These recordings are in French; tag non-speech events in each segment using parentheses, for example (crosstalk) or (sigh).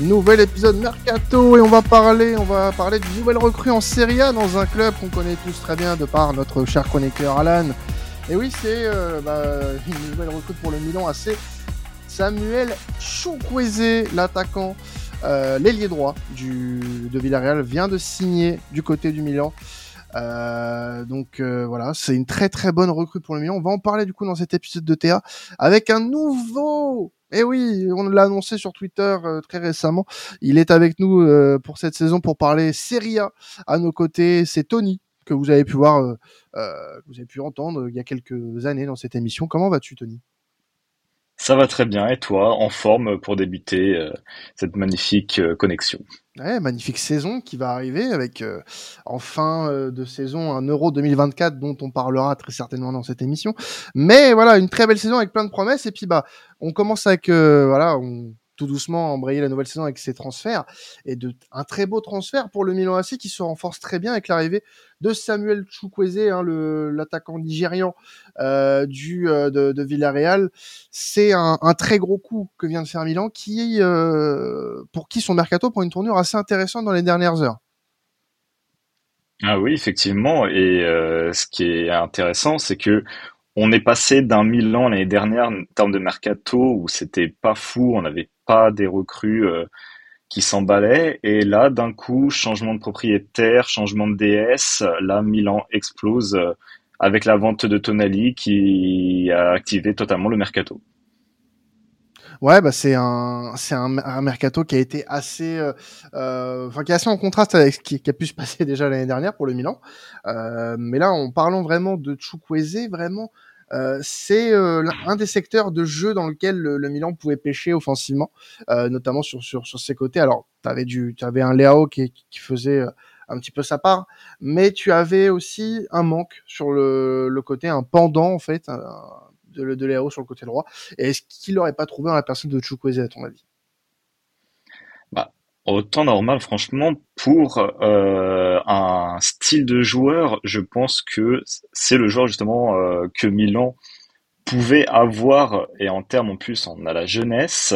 Nouvel épisode Mercato et on va parler, on va parler d'une nouvelle recrue en Serie A dans un club qu'on connaît tous très bien de par notre cher chroniqueur Alan. Et oui, c'est euh, bah, une nouvelle recrue pour le Milan assez Samuel Chukwueze, l'attaquant, euh, l'ailier droit du, de Villarreal, vient de signer du côté du Milan. Euh, donc voilà, c'est une très très bonne recrue pour le Milan. On va en parler du coup dans cet épisode de TA avec un nouveau. Eh oui, on l'a annoncé sur Twitter euh, très récemment. Il est avec nous euh, pour cette saison pour parler Serie A. À nos côtés, c'est Tony que vous avez pu voir, que vous avez pu entendre il y a quelques années dans cette émission. Comment vas-tu, Tony? Ça va très bien. Et toi, en forme pour débuter cette magnifique connexion? Ouais, magnifique saison qui va arriver avec euh, en fin euh, de saison un Euro 2024 dont on parlera très certainement dans cette émission. Mais voilà, une très belle saison avec plein de promesses et puis bah on commence avec euh, voilà, on tout doucement embrayer la nouvelle saison avec ses transferts et de un très beau transfert pour le Milan AC qui se renforce très bien avec l'arrivée de Samuel Chukwueze, hein, l'attaquant nigérian euh, du euh, de, Villarreal. C'est un, un, très gros coup que vient de faire Milan, qui euh, pour qui son mercato pour une tournure assez intéressante dans les dernières heures. Ah oui, effectivement. Et ce qui est intéressant, c'est que on est passé d'un Milan l'année dernière en termes de mercato où c'était pas fou, on n'avait pas des recrues euh, qui s'emballaient et là d'un coup changement de propriétaire, changement de DS, là Milan explose euh, avec la vente de Tonali qui a activé totalement le mercato. Ouais, bah c'est un c'est un, mercato qui a été assez, euh, enfin qui est assez en contraste avec ce qui, a pu se passer (laughs) déjà l'année dernière pour le Milan. Mais là, en parlant vraiment de Chukwueze, vraiment, c'est euh, un des secteurs de jeu dans lequel le, le Milan pouvait pêcher offensivement, euh, notamment sur sur sur ses côtés. Alors, t'avais du, avais un Léao qui qui faisait un petit peu sa part, mais tu avais aussi un manque sur le, le côté, un pendant en fait. De, de Léo sur le côté droit Et est-ce qu'il n'aurait pas trouvé dans la personne de Chukwueze, à ton avis? Au temps normal, franchement, pour euh, un style de joueur, je pense que c'est le joueur justement euh, que Milan pouvait avoir, et en termes en plus, on a la jeunesse.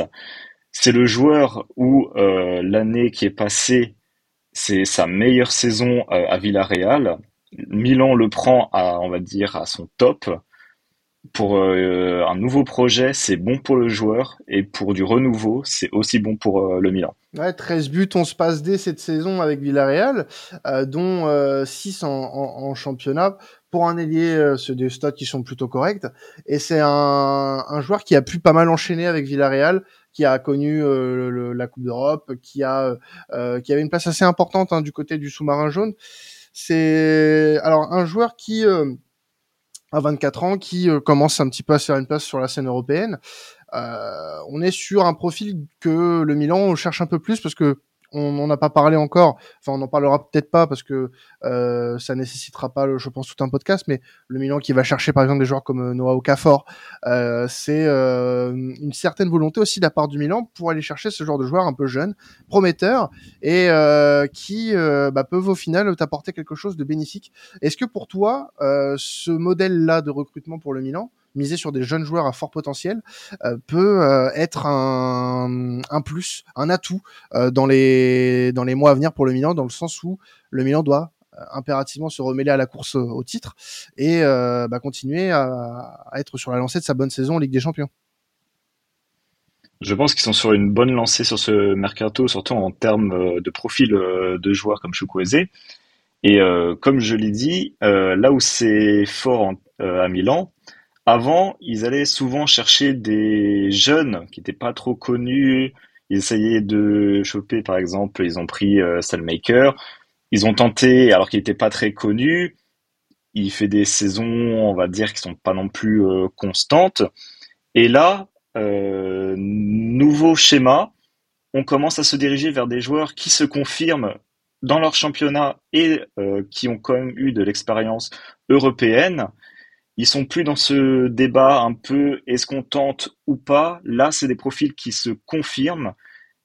C'est le joueur où euh, l'année qui est passée, c'est sa meilleure saison à Villarreal. Milan le prend à, on va dire, à son top pour euh, un nouveau projet, c'est bon pour le joueur et pour du renouveau, c'est aussi bon pour euh, le Milan. Ouais, 13 buts, on se passe dès cette saison avec Villarreal, euh, dont 6 en, en, en, championnat. Pour un ailier, euh, c'est des stats qui sont plutôt corrects. Et c'est un, un, joueur qui a pu pas mal enchaîner avec Villarreal, qui a connu le, la Coupe d'Europe, qui a qui avait une place assez importante hein, du côté du sous-marin jaune. C'est alors un joueur qui à 24 ans qui euh, commence un petit peu à se faire une place sur la scène européenne. Euh, on est sur un profil que le Milan cherche un peu plus parce que on n'en a pas parlé encore. Enfin, on n'en parlera peut-être pas parce que euh, ça nécessitera pas, je pense, tout un podcast. Mais le Milan qui va chercher, par exemple, des joueurs comme euh, Noah Okafor, euh, c'est euh, une certaine volonté aussi de la part du Milan pour aller chercher ce genre de joueurs un peu jeunes, prometteurs et euh, qui euh, bah, peuvent au final t'apporter quelque chose de bénéfique. Est-ce que pour toi, ce modèle-là de recrutement pour le Milan, miser sur des jeunes joueurs à fort potentiel euh, peut euh, être un, plus, un atout euh, dans les mois à venir pour le Milan, dans le sens où le Milan doit impérativement se remêler à la course au titre et bah, continuer à, être sur la lancée de sa bonne saison en Ligue des Champions. Je pense qu'ils sont sur une bonne lancée sur ce mercato, surtout en termes de profil de joueurs comme Chukwueze. Et comme je l'ai dit, là où c'est fort à Milan, avant, ils allaient souvent chercher des jeunes qui n'étaient pas trop connus. Ils essayaient de choper, par exemple, ils ont pris euh. Ils ont tenté, alors qu'il n'était pas très connu. Il fait des saisons, on va dire, qui sont pas non plus euh, constantes. Et là, euh, nouveau schéma, on commence à se diriger vers des joueurs qui se confirment dans leur championnat et euh, qui ont quand même eu de l'expérience européenne ils sont plus dans ce débat un peu est-ce qu'on tente ou pas? Là, c'est des profils qui se confirment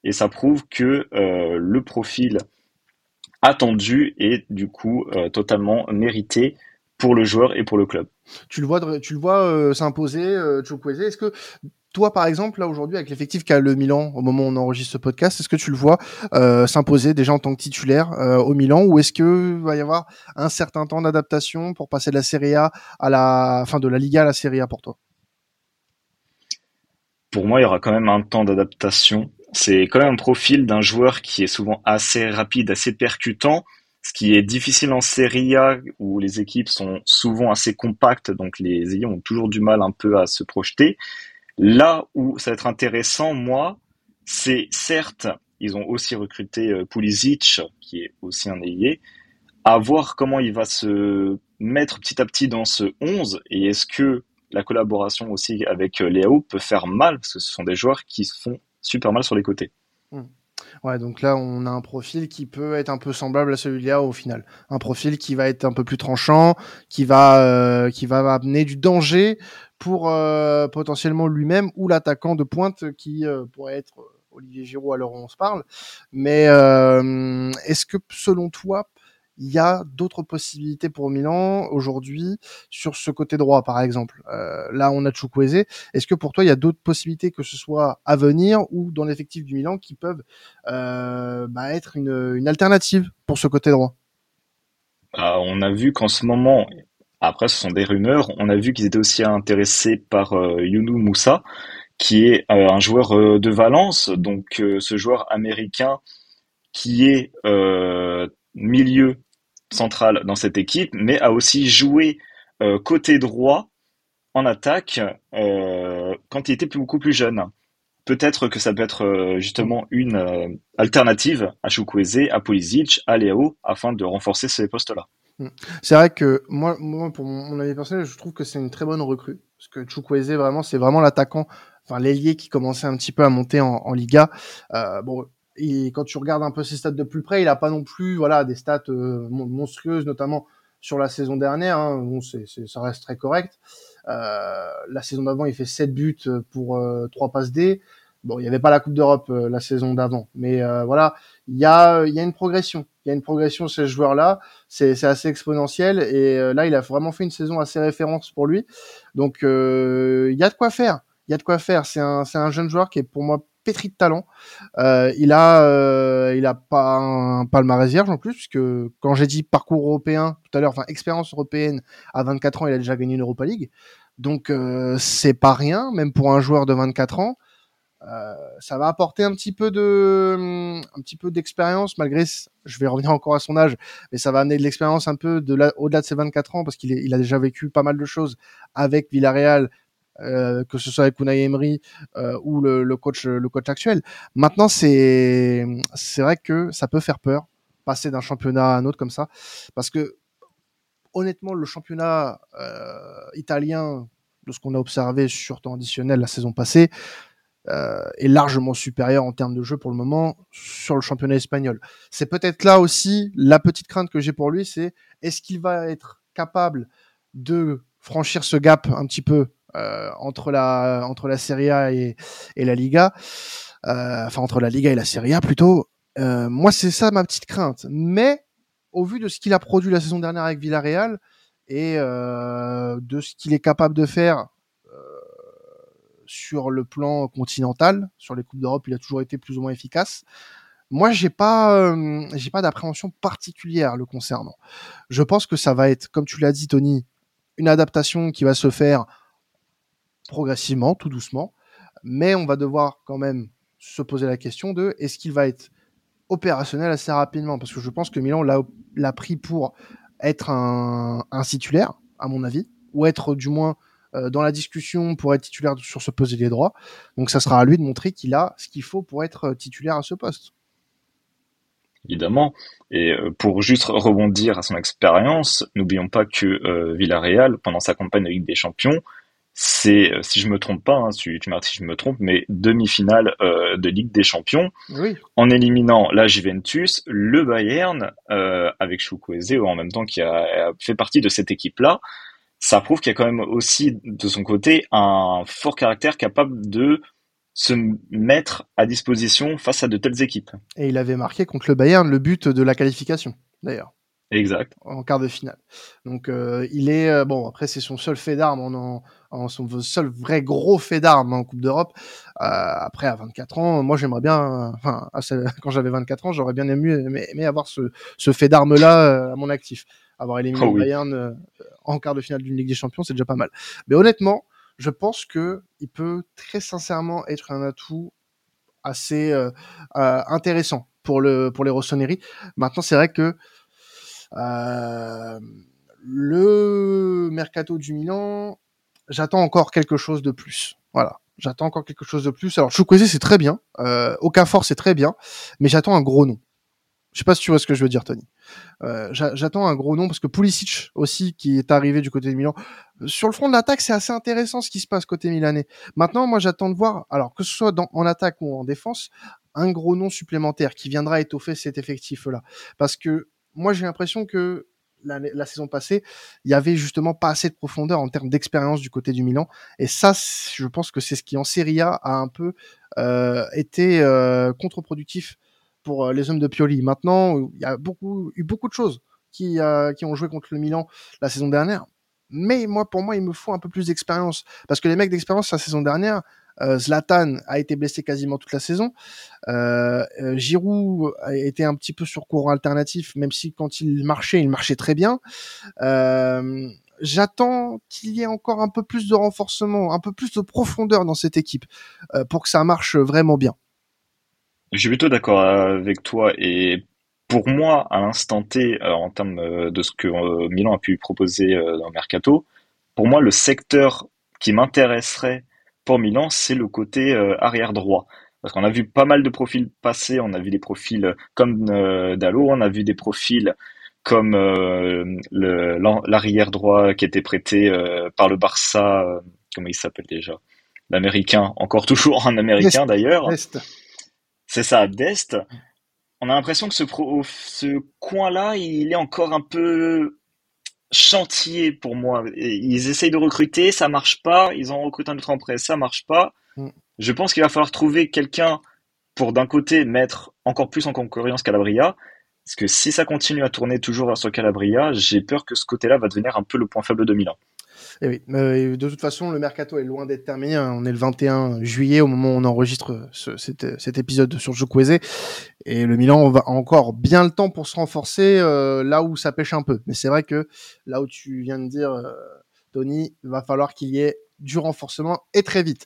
et ça prouve que euh, le profil attendu est du coup euh, totalement mérité pour le joueur et pour le club. Tu le vois, tu le vois euh, s'imposer, Chukwueze. Est-ce que Toi, par exemple, là aujourd'hui, avec l'effectif qu'a le Milan au moment où on enregistre ce podcast, est-ce que tu le vois euh, s'imposer déjà en tant que titulaire euh, au Milan, ou est-ce que va y avoir un certain temps d'adaptation pour passer de la Serie A à la fin de la Liga à la Serie A pour toi? Pour moi, il y aura quand même un temps d'adaptation. C'est quand même un profil d'un joueur qui est souvent assez rapide, assez percutant, ce qui est difficile en Serie A où les équipes sont souvent assez compactes, donc les ayants ont toujours du mal un peu à se projeter. Là où ça va être intéressant, moi, c'est certes, ils ont aussi recruté euh, Pulisic, qui est aussi un ailier, à voir comment il va se mettre petit à petit dans ce 11 et est-ce que la collaboration aussi avec euh, Léo peut faire mal parce que ce sont des joueurs qui se font super mal sur les côtés. Hmm. Ouais, donc là, on a un profil qui peut être un peu semblable à celui-là au final. Un profil qui va être un peu plus tranchant, qui va, euh, qui va amener du danger pour euh, potentiellement lui-même ou l'attaquant de pointe qui euh, pourrait être Olivier Giroud à l'heure où on se parle. Mais est-ce que selon toi, il y a d'autres possibilités pour Milan aujourd'hui sur ce côté droit, par exemple. Euh, là, on a Chukwueze. Est-ce que pour toi, il y a d'autres possibilités, que ce soit à venir ou dans l'effectif du Milan, qui peuvent euh, bah, être une, alternative pour ce côté droit? Bah, On a vu qu'en ce moment, après, ce sont des rumeurs, on a vu qu'ils étaient aussi intéressés par euh, Younou Moussa, qui est un joueur de Valence, donc ce joueur américain qui est milieu central dans cette équipe, mais a aussi joué euh, côté droit en attaque euh, quand il était beaucoup plus jeune. Peut-être que ça peut être euh, justement une alternative à Chukwueze, à Pulisic, à Léo, afin de renforcer ces postes-là. Hmm. C'est vrai que moi, pour mon avis personnel, je trouve que c'est une très bonne recrue. Parce que Chukwueze, vraiment, c'est vraiment l'attaquant, enfin l'ailier qui commençait un petit peu à monter en, Liga. Bon, et quand tu regardes un peu ses stats de plus près, il a pas non plus voilà des stats euh, monstrueuses, notamment sur la saison dernière. Hein. Bon, c'est, ça reste très correct. Euh, la saison d'avant, il fait 7 buts pour euh, 3 passes D. Bon, il n'y avait pas la Coupe d'Europe euh, la saison d'avant, mais euh, voilà, il y a, y a une progression. Il y a une progression chez ce joueur-là. C'est, c'est assez exponentiel et là, il a vraiment fait une saison assez référence pour lui. Donc, il y a de quoi faire. Il y a de quoi faire. C'est un, c'est un jeune joueur qui est pour moi pétri de talent. Euh, il a, euh, il a pas un palmarès vierge en plus, puisque quand j'ai dit parcours européen tout à l'heure, enfin expérience européenne à 24 ans, il a déjà gagné une Europa League. Donc euh, c'est pas rien, même pour un joueur de 24 ans. Euh, ça va apporter un petit peu de, un petit peu d'expérience malgré, je vais revenir encore à son âge, mais ça va amener de l'expérience un peu de au-delà de ses 24 ans parce qu'il il a déjà vécu pas mal de choses avec Villarreal, que ce soit avec Unai Emery euh, ou le, coach le coach actuel. Maintenant, c'est c'est vrai que ça peut faire peur passer d'un championnat à un autre comme ça, parce que honnêtement, le championnat euh, italien, de ce qu'on a observé sur temps additionnel la saison passée, euh, est largement supérieur en termes de jeu pour le moment sur le championnat espagnol. C'est peut-être là aussi la petite crainte que j'ai pour lui, c'est est-ce qu'il va être capable de franchir ce gap un petit peu euh, entre la entre la Serie A et, et la Liga, euh, enfin entre la Liga et la Serie A plutôt. Euh, moi, c'est ça ma petite crainte. Mais au vu de ce qu'il a produit la saison dernière avec Villarreal et de ce qu'il est capable de faire sur le plan continental, sur les coupes d'Europe, il a toujours été plus ou moins efficace. Moi, j'ai pas, euh, j'ai pas d'appréhension particulière le concernant. Je pense que ça va être, comme tu l'as dit, Tony, une adaptation qui va se faire progressivement, tout doucement, mais on va devoir quand même se poser la question de est-ce qu'il va être opérationnel assez rapidement? Parce que je pense que Milan l'a pris pour être un, titulaire à mon avis ou être du moins euh, dans la discussion pour être titulaire sur ce poste des droits donc ça sera à lui de montrer qu'il a ce qu'il faut pour être titulaire à ce poste. Évidemment. Et euh, pour juste rebondir à son expérience n'oublions pas que euh, Villarreal pendant sa campagne de Ligue des Champions c'est, euh, si je me trompe pas, hein, tu, tu m'arrêtes si je me trompe, mais demi-finale euh, de Ligue des Champions, oui. en éliminant la Juventus, le Bayern, euh, avec Chukwueze, en même temps qui a, fait partie de cette équipe-là, ça prouve qu'il y a quand même aussi de son côté un fort caractère capable de se mettre à disposition face à de telles équipes. Et il avait marqué contre le Bayern le but de la qualification, d'ailleurs. Exact. En quart de finale. Donc euh, il est euh, bon après c'est son seul fait d'armes en, en, son seul vrai gros fait d'armes en Coupe d'Europe. Euh, après à 24 ans, moi j'aimerais bien enfin (laughs) quand j'avais 24 ans, j'aurais bien aimé, aimé, avoir ce, ce fait d'armes là à mon actif. Avoir éliminé oh, Bayern en quart de finale d'une Ligue des Champions, c'est déjà pas mal. Mais honnêtement, je pense que il peut très sincèrement être un atout assez intéressant pour le pour les Rossoneri. Maintenant, c'est vrai que euh, le mercato du Milan, j'attends encore quelque chose de plus. Voilà, j'attends encore quelque chose de plus. Alors Chukwueze c'est très bien, euh, Okafor c'est très bien, mais j'attends un gros nom. Je sais pas si tu vois ce que je veux dire, Tony. Euh, j'attends un gros nom parce que Pulisic aussi qui est arrivé du côté de Milan. Sur le front de l'attaque, c'est assez intéressant ce qui se passe côté milanais. Maintenant, moi, j'attends de voir, alors que ce soit dans, en attaque ou en défense, un gros nom supplémentaire qui viendra étoffer cet effectif-là. Parce que moi j'ai l'impression que la, saison passée, il y avait justement pas assez de profondeur en termes d'expérience du côté du Milan. Et ça, je pense que c'est ce qui en Serie A a un peu euh, été euh, contre-productif pour euh, les hommes de Pioli. Maintenant, il y a beaucoup, eu beaucoup de choses qui, qui ont joué contre le Milan la saison dernière. Mais moi, pour moi, il me faut un peu plus d'expérience. Parce que les mecs d'expérience la saison dernière, Zlatan a été blessé quasiment toute la saison. Euh, euh, Giroud a été un petit peu sur courant alternatif, même si quand il marchait, il marchait très bien. J'attends qu'il y ait encore un peu plus de renforcement, un peu plus de profondeur dans cette équipe pour que ça marche vraiment bien. Je suis plutôt d'accord avec toi et pour moi, à l'instant T, en termes de ce que Milan a pu proposer dans mercato, pour moi, le secteur qui m'intéresserait pour Milan, c'est le côté euh, arrière droit. Parce qu'on a vu pas mal de profils passer, on a vu des profils euh, comme euh, Dallo, on a vu des profils comme l'arrière droit qui était prêté par le Barça, comment il s'appelle déjà? L'américain, encore toujours un américain d'ailleurs. C'est ça, Dest. On a l'impression que ce, ce coin-là, il est encore un peu chantier pour moi. Ils essayent de recruter, ça marche pas. Ils ont recruté un autre en ça marche pas. Mm. Je pense qu'il va falloir trouver quelqu'un pour d'un côté mettre encore plus en concurrence Calabria. Parce que si ça continue à tourner toujours sur Calabria, j'ai peur que ce côté-là va devenir un peu le point faible de Milan. Et oui, de toute façon, le mercato est loin d'être terminé. Hein. On est le 21 juillet au moment où on enregistre cet, épisode sur Jokweze. Et le Milan va encore bien le temps pour se renforcer euh, là où ça pêche un peu. Mais c'est vrai que là où tu viens de dire, euh, Tony, il va falloir qu'il y ait du renforcement et très vite.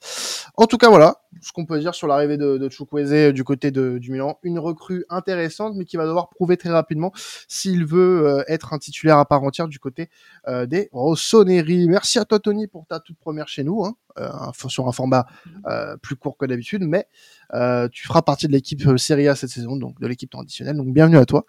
En tout cas, voilà ce qu'on peut dire sur l'arrivée de, de Chukwueze du côté de, du Milan. Une recrue intéressante, mais qui va devoir prouver très rapidement s'il veut euh, être un titulaire à part entière du côté euh, des Rossoneri. Merci à toi, Tony, pour ta toute première chez nous, hein, euh, sur un format plus court que d'habitude, mais tu feras partie de l'équipe Serie A cette saison, donc de l'équipe traditionnelle. Donc bienvenue à toi.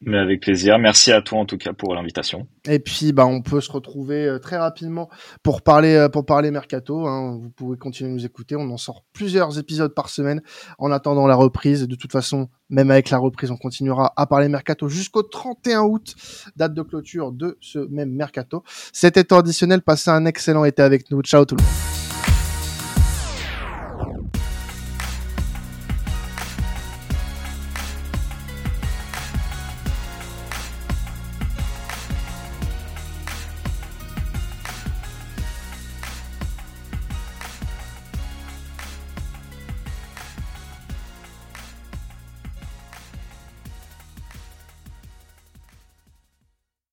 Mais avec plaisir. Merci à toi en tout cas pour l'invitation. Et puis bah on peut se retrouver euh, très rapidement pour parler euh, pour parler mercato. Hein. Vous pouvez continuer à nous écouter. On en sort plusieurs épisodes par semaine en attendant la reprise. De toute façon, même avec la reprise, on continuera à parler mercato jusqu'au 31 août, date de clôture de ce même mercato. C'était additionnel. Passez un excellent été avec nous. Ciao tout le monde.